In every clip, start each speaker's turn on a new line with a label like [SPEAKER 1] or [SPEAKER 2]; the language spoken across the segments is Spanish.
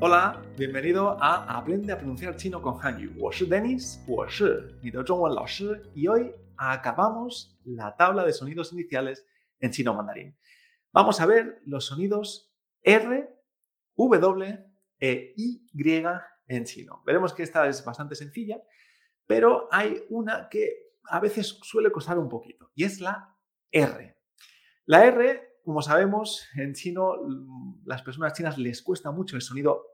[SPEAKER 1] Hola, bienvenido a Aprende a pronunciar chino con Hanyu. Denis, y hoy acabamos la tabla de sonidos iniciales en chino mandarín. Vamos a ver los sonidos R, W e Y en chino. Veremos que esta es bastante sencilla, pero hay una que a veces suele costar un poquito y es la R. La R como sabemos, en chino, mm, las personas chinas les cuesta mucho el sonido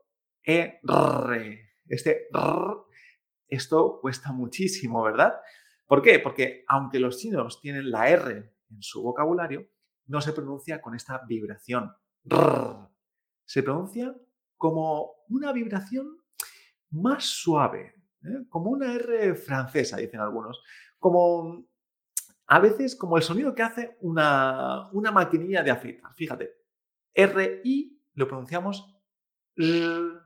[SPEAKER 1] E, R. Este R, esto cuesta muchísimo, ¿verdad? ¿Por qué? Porque aunque los chinos tienen la R en su vocabulario, no se pronuncia con esta vibración. Se pronuncia como una vibración más suave, ¿eh? como una R francesa, dicen algunos, como a veces como el sonido que hace una, una maquinilla de afeitar. Fíjate, R-I lo pronunciamos R,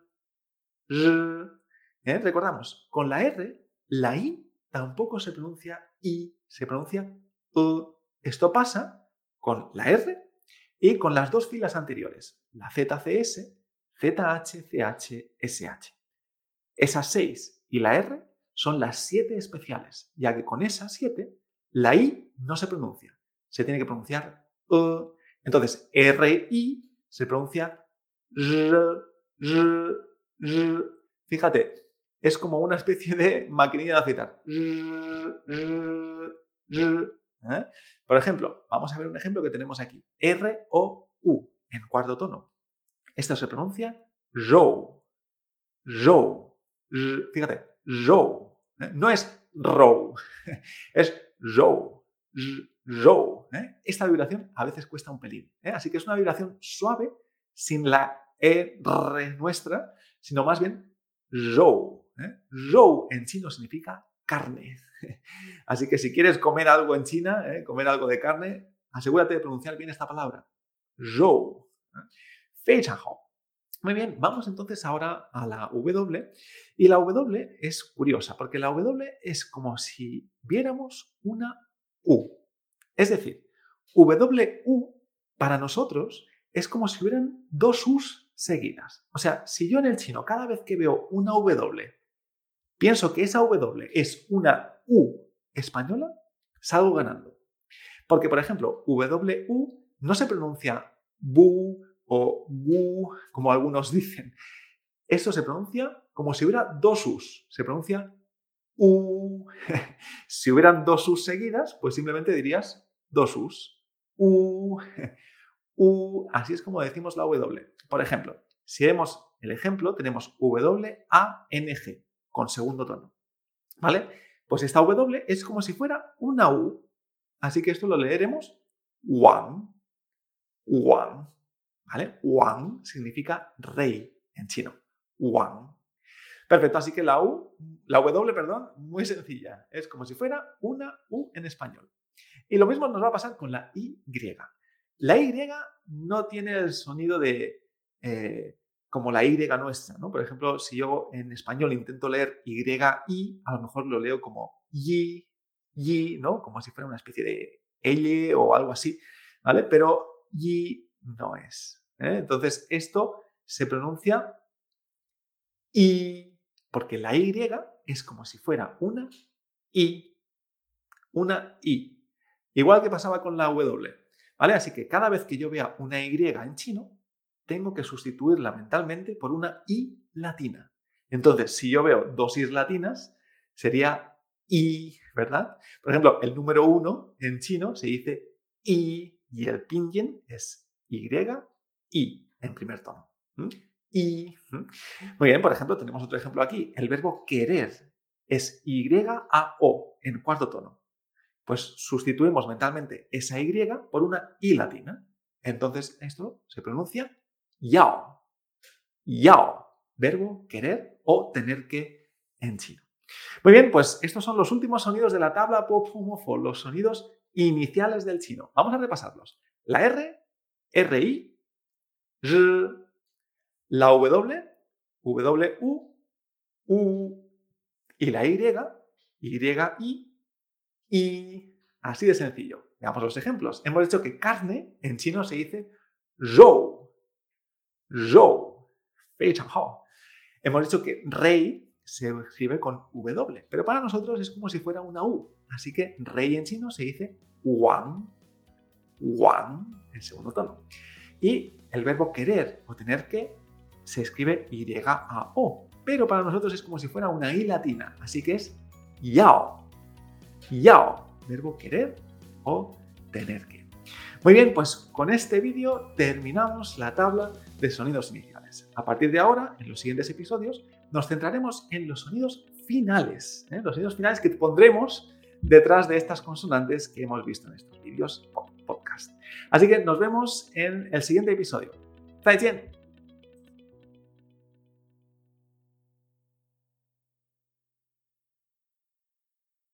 [SPEAKER 1] ¿Eh? Recordamos, con la R, la I tampoco se pronuncia I, se pronuncia U. Esto pasa con la R y con las dos filas anteriores, la ZCS, ZH, CH, SH. Esas seis y la R son las siete especiales, ya que con esas siete la I no se pronuncia, se tiene que pronunciar E. Entonces, R-I se pronuncia R, R, R. Fíjate, es como una especie de maquinilla de aceitar. ¿Eh? Por ejemplo, vamos a ver un ejemplo que tenemos aquí. R-O-U en cuarto tono. Esto se pronuncia row. Row. Fíjate, row. ¿Eh? No es row, es row, row. ¿eh? Esta vibración a veces cuesta un pelín. ¿eh? Así que es una vibración suave, sin la R nuestra, sino más bien row. ¿eh? En chino significa carne. Así que si quieres comer algo en China, comer algo de carne, asegúrate de pronunciar bien esta palabra. Row. Fei muy bien, vamos entonces ahora a la W. Y la W es curiosa, porque la W es como si viéramos una U. Es decir, WU para nosotros es como si hubieran dos U's seguidas. O sea, si yo en el chino cada vez que veo una W pienso que esa W es una U española, salgo ganando. Porque, por ejemplo, WU no se pronuncia bu, o wu, como algunos dicen. Esto se pronuncia como si hubiera dos us. Se pronuncia u. si hubieran dos us seguidas, pues simplemente dirías dos us. U, u. Así es como decimos la W. Por ejemplo, si vemos el ejemplo, tenemos W, A, N, G, con segundo tono. ¿Vale? Pues esta W es como si fuera una U. Así que esto lo leeremos one. One. ¿Vale? Wang significa rey en chino. Wang. Perfecto, así que la U, la W, perdón, muy sencilla. Es como si fuera una U en español. Y lo mismo nos va a pasar con la Y. La Y no tiene el sonido de eh, como la Y nuestra, ¿no? Por ejemplo, si yo en español intento leer Y, I, a lo mejor lo leo como Y, Y, ¿no? Como si fuera una especie de L o algo así, ¿vale? Pero Y no es. ¿Eh? Entonces, esto se pronuncia I, porque la Y es como si fuera una I, una I. Igual que pasaba con la W. ¿Vale? Así que cada vez que yo vea una Y en chino, tengo que sustituirla mentalmente por una I latina. Entonces, si yo veo dos I latinas, sería I, ¿verdad? Por ejemplo, el número uno en chino se dice I y el pinyin es Y y en primer tono. Y. Muy bien, por ejemplo, tenemos otro ejemplo aquí. El verbo querer es Y-A-O en cuarto tono. Pues sustituimos mentalmente esa Y por una I latina. Entonces esto se pronuncia yao. Yao. Verbo querer o tener que en chino. Muy bien, pues estos son los últimos sonidos de la tabla Popfumofo, los sonidos iniciales del chino. Vamos a repasarlos. La R, RI, la W, W, U, y la Y, Y, I, I. Así de sencillo. Veamos los ejemplos. Hemos dicho que carne en chino se dice zhou. Zhou. Hemos dicho que rey se escribe con W, pero para nosotros es como si fuera una U. Así que rey en chino se dice Wang, Wang, en segundo tono. Y el verbo querer o tener que se escribe Y-A-O, pero para nosotros es como si fuera una I latina, así que es Yao, Yao, verbo querer o tener que. Muy bien, pues con este vídeo terminamos la tabla de sonidos iniciales. A partir de ahora, en los siguientes episodios, nos centraremos en los sonidos finales, ¿eh? los sonidos finales que pondremos detrás de estas consonantes que hemos visto en estos vídeos Así que nos vemos en el siguiente episodio. 再见。